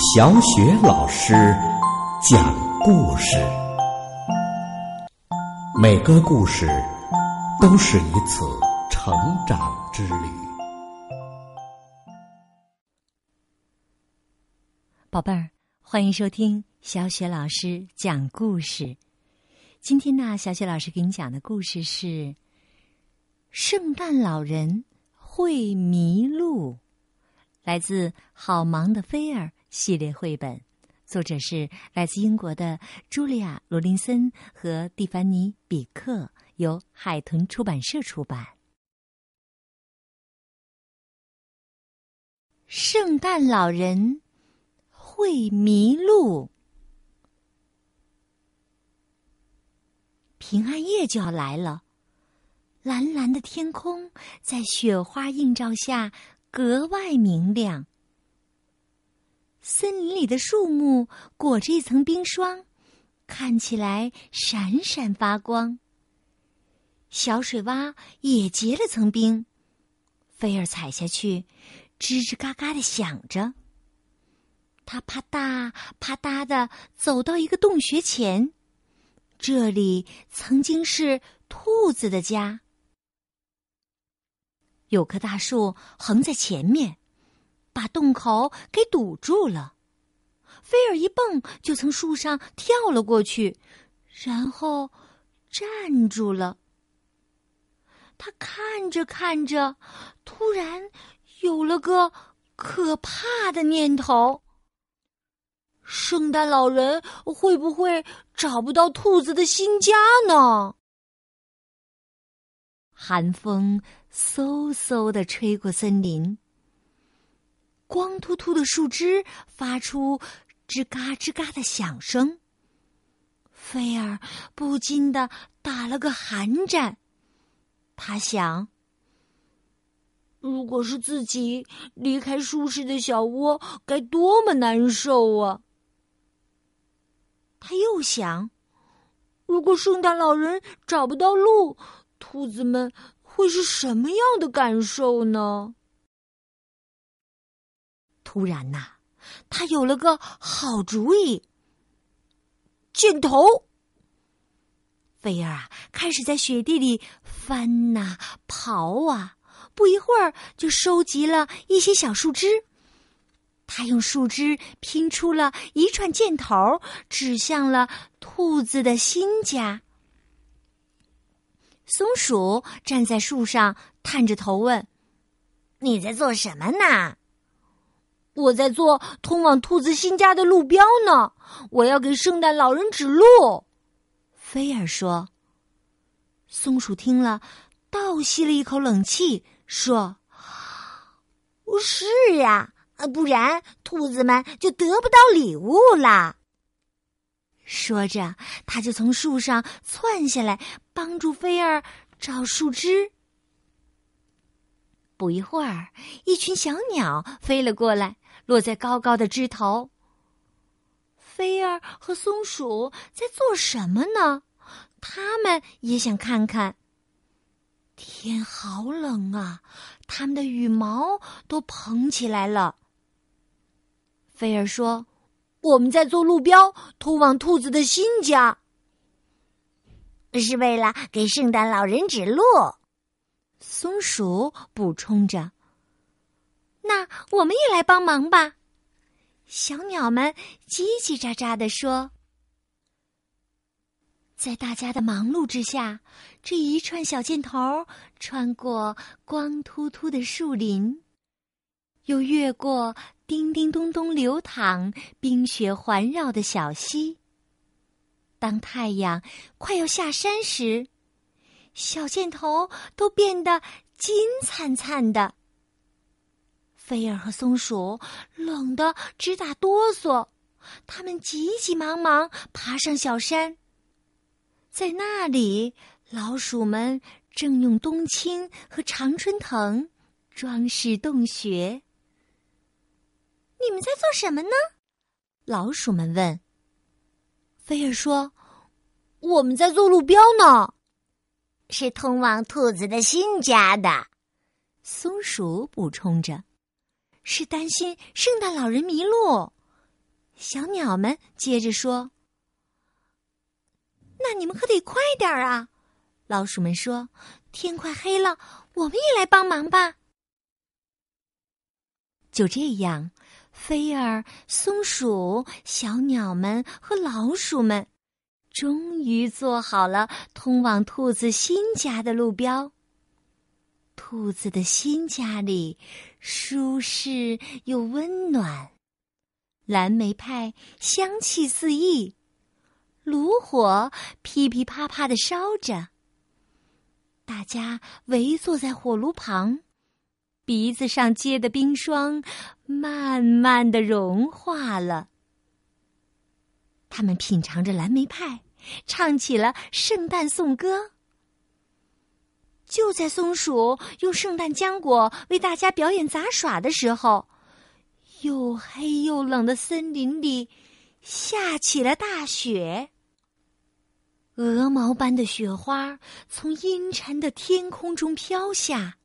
小雪老师讲故事，每个故事都是一次成长之旅。宝贝儿，欢迎收听小雪老师讲故事。今天呢，小雪老师给你讲的故事是《圣诞老人会迷路》，来自《好忙的菲儿》系列绘本，作者是来自英国的茱莉亚·罗林森和蒂凡尼·比克，由海豚出版社出版。圣诞老人会迷路。平安夜就要来了，蓝蓝的天空在雪花映照下格外明亮。森林里的树木裹着一层冰霜，看起来闪闪发光。小水洼也结了层冰，菲儿踩下去，吱吱嘎嘎的响着。他啪嗒啪嗒的走到一个洞穴前。这里曾经是兔子的家，有棵大树横在前面，把洞口给堵住了。菲尔一蹦就从树上跳了过去，然后站住了。他看着看着，突然有了个可怕的念头。圣诞老人会不会找不到兔子的新家呢？寒风嗖嗖的吹过森林，光秃秃的树枝发出吱嘎吱嘎的响声。菲儿不禁的打了个寒战，他想：如果是自己离开舒适的小窝，该多么难受啊！他又想：如果圣诞老人找不到路，兔子们会是什么样的感受呢？突然呐，他有了个好主意。箭头，菲儿啊，开始在雪地里翻呐刨啊，不一会儿就收集了一些小树枝。他用树枝拼出了一串箭头，指向了兔子的新家。松鼠站在树上，探着头问：“你在做什么呢？”“我在做通往兔子新家的路标呢，我要给圣诞老人指路。”菲尔说。松鼠听了，倒吸了一口冷气，说：“是呀。”，不然兔子们就得不到礼物啦。说着，他就从树上窜下来，帮助菲儿找树枝。不一会儿，一群小鸟飞了过来，落在高高的枝头。菲儿和松鼠在做什么呢？他们也想看看。天好冷啊，他们的羽毛都蓬起来了。菲儿说：“我们在做路标，通往兔子的新家，是为了给圣诞老人指路。”松鼠补充着：“那我们也来帮忙吧。”小鸟们叽叽喳喳地说：“在大家的忙碌之下，这一串小箭头穿过光秃秃的树林，又越过……”叮叮咚咚流淌、冰雪环绕的小溪。当太阳快要下山时，小箭头都变得金灿灿的。菲儿和松鼠冷得直打哆嗦，他们急急忙忙爬上小山。在那里，老鼠们正用冬青和常春藤装饰洞穴。你们在做什么呢？老鼠们问。菲儿说：“我们在做路标呢，是通往兔子的新家的。”松鼠补充着：“是担心圣诞老人迷路。”小鸟们接着说：“那你们可得快点儿啊！”老鼠们说：“天快黑了，我们也来帮忙吧。”就这样，菲儿、松鼠、小鸟们和老鼠们终于做好了通往兔子新家的路标。兔子的新家里舒适又温暖，蓝莓派香气四溢，炉火噼噼啪啪的烧着。大家围坐在火炉旁。鼻子上结的冰霜慢慢的融化了。他们品尝着蓝莓派，唱起了圣诞颂歌。就在松鼠用圣诞浆果为大家表演杂耍的时候，又黑又冷的森林里下起了大雪。鹅毛般的雪花从阴沉的天空中飘下。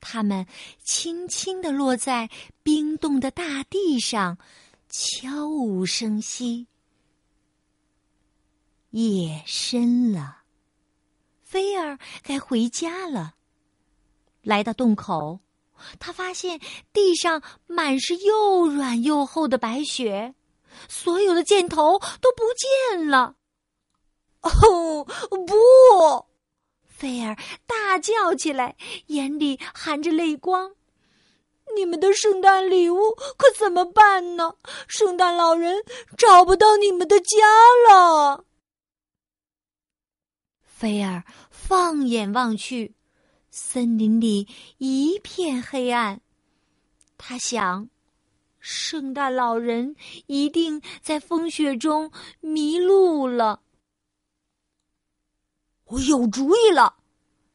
它们轻轻地落在冰冻的大地上，悄无声息。夜深了，菲儿该回家了。来到洞口，他发现地上满是又软又厚的白雪，所有的箭头都不见了。哦，不！菲儿大叫起来，眼里含着泪光：“你们的圣诞礼物可怎么办呢？圣诞老人找不到你们的家了。”菲儿放眼望去，森林里一片黑暗。他想，圣诞老人一定在风雪中迷路了。我有主意了，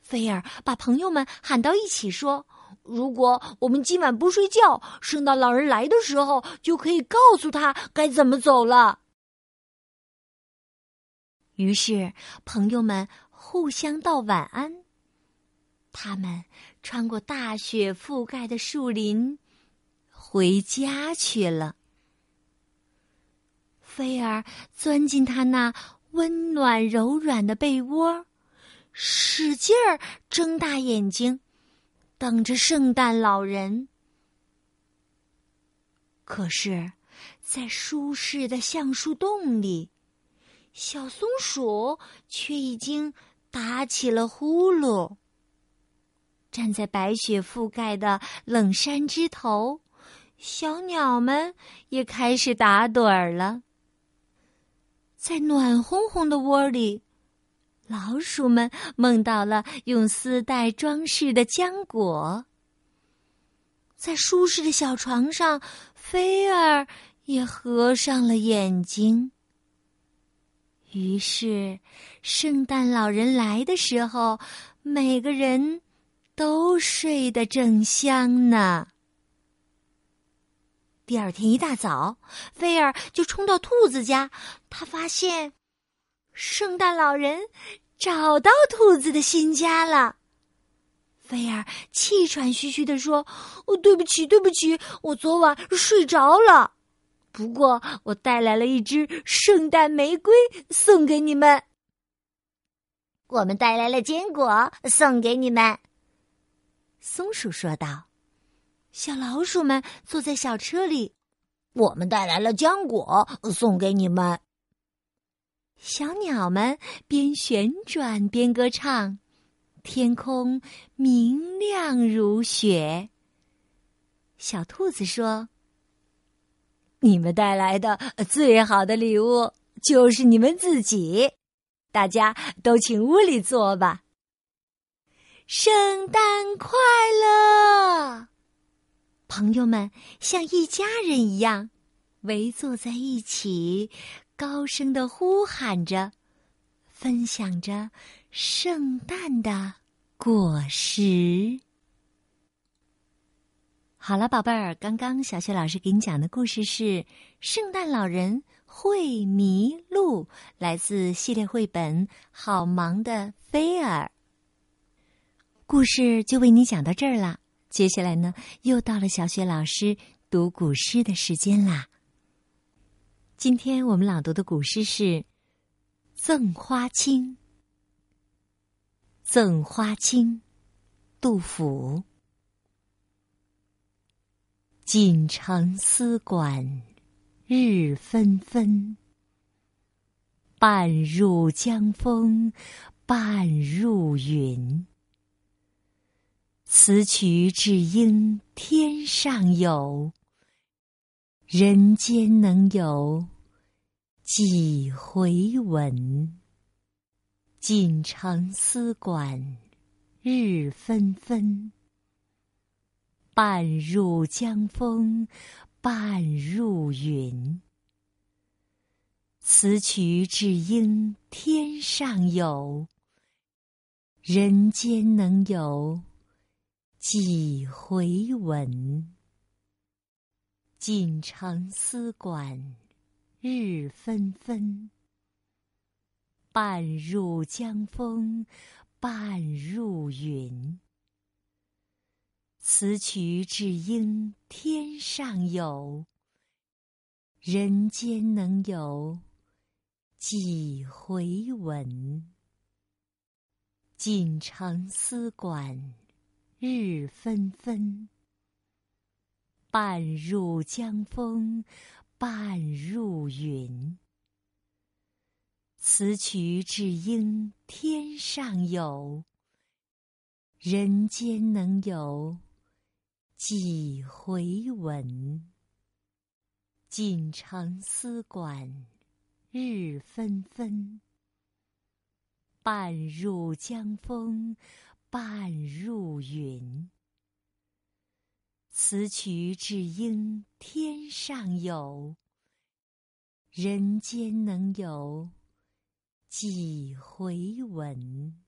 菲儿把朋友们喊到一起说：“如果我们今晚不睡觉，圣诞老人来的时候就可以告诉他该怎么走了。”于是，朋友们互相道晚安。他们穿过大雪覆盖的树林，回家去了。菲儿钻进他那。温暖柔软的被窝，使劲儿睁大眼睛，等着圣诞老人。可是，在舒适的橡树洞里，小松鼠却已经打起了呼噜。站在白雪覆盖的冷山枝头，小鸟们也开始打盹儿了。在暖烘烘的窝里，老鼠们梦到了用丝带装饰的浆果。在舒适的小床上，菲儿也合上了眼睛。于是，圣诞老人来的时候，每个人都睡得正香呢。第二天一大早，菲儿就冲到兔子家。他发现，圣诞老人找到兔子的新家了。菲儿气喘吁吁地说：“哦，对不起，对不起，我昨晚睡着了。不过，我带来了一支圣诞玫瑰送给你们。我们带来了坚果送给你们。”松鼠说道。小老鼠们坐在小车里，我们带来了浆果送给你们。小鸟们边旋转边歌唱，天空明亮如雪。小兔子说：“你们带来的最好的礼物就是你们自己，大家都请屋里坐吧。”圣诞快乐！朋友们像一家人一样围坐在一起，高声的呼喊着，分享着圣诞的果实。好了，宝贝儿，刚刚小雪老师给你讲的故事是《圣诞老人会迷路》，来自系列绘本《好忙的菲尔》。故事就为你讲到这儿了。接下来呢，又到了小雪老师读古诗的时间啦。今天我们朗读的古诗是《赠花卿》。《赠花卿》，杜甫。锦城丝管日纷纷，半入江风半入云。此曲只应天上有，人间能有几回闻？锦城丝管日纷纷，半入江风半入云。此曲只应天上有，人间能有几回闻？锦城丝管日纷纷，半入江风半入云。此曲只应天上有，人间能有几回闻？锦城丝管日纷纷，半入江风半入云。此曲只应天上有，人间能有几回闻？锦城丝管日纷纷，半入江风半入云。此曲只应天上有，人间能有几回闻？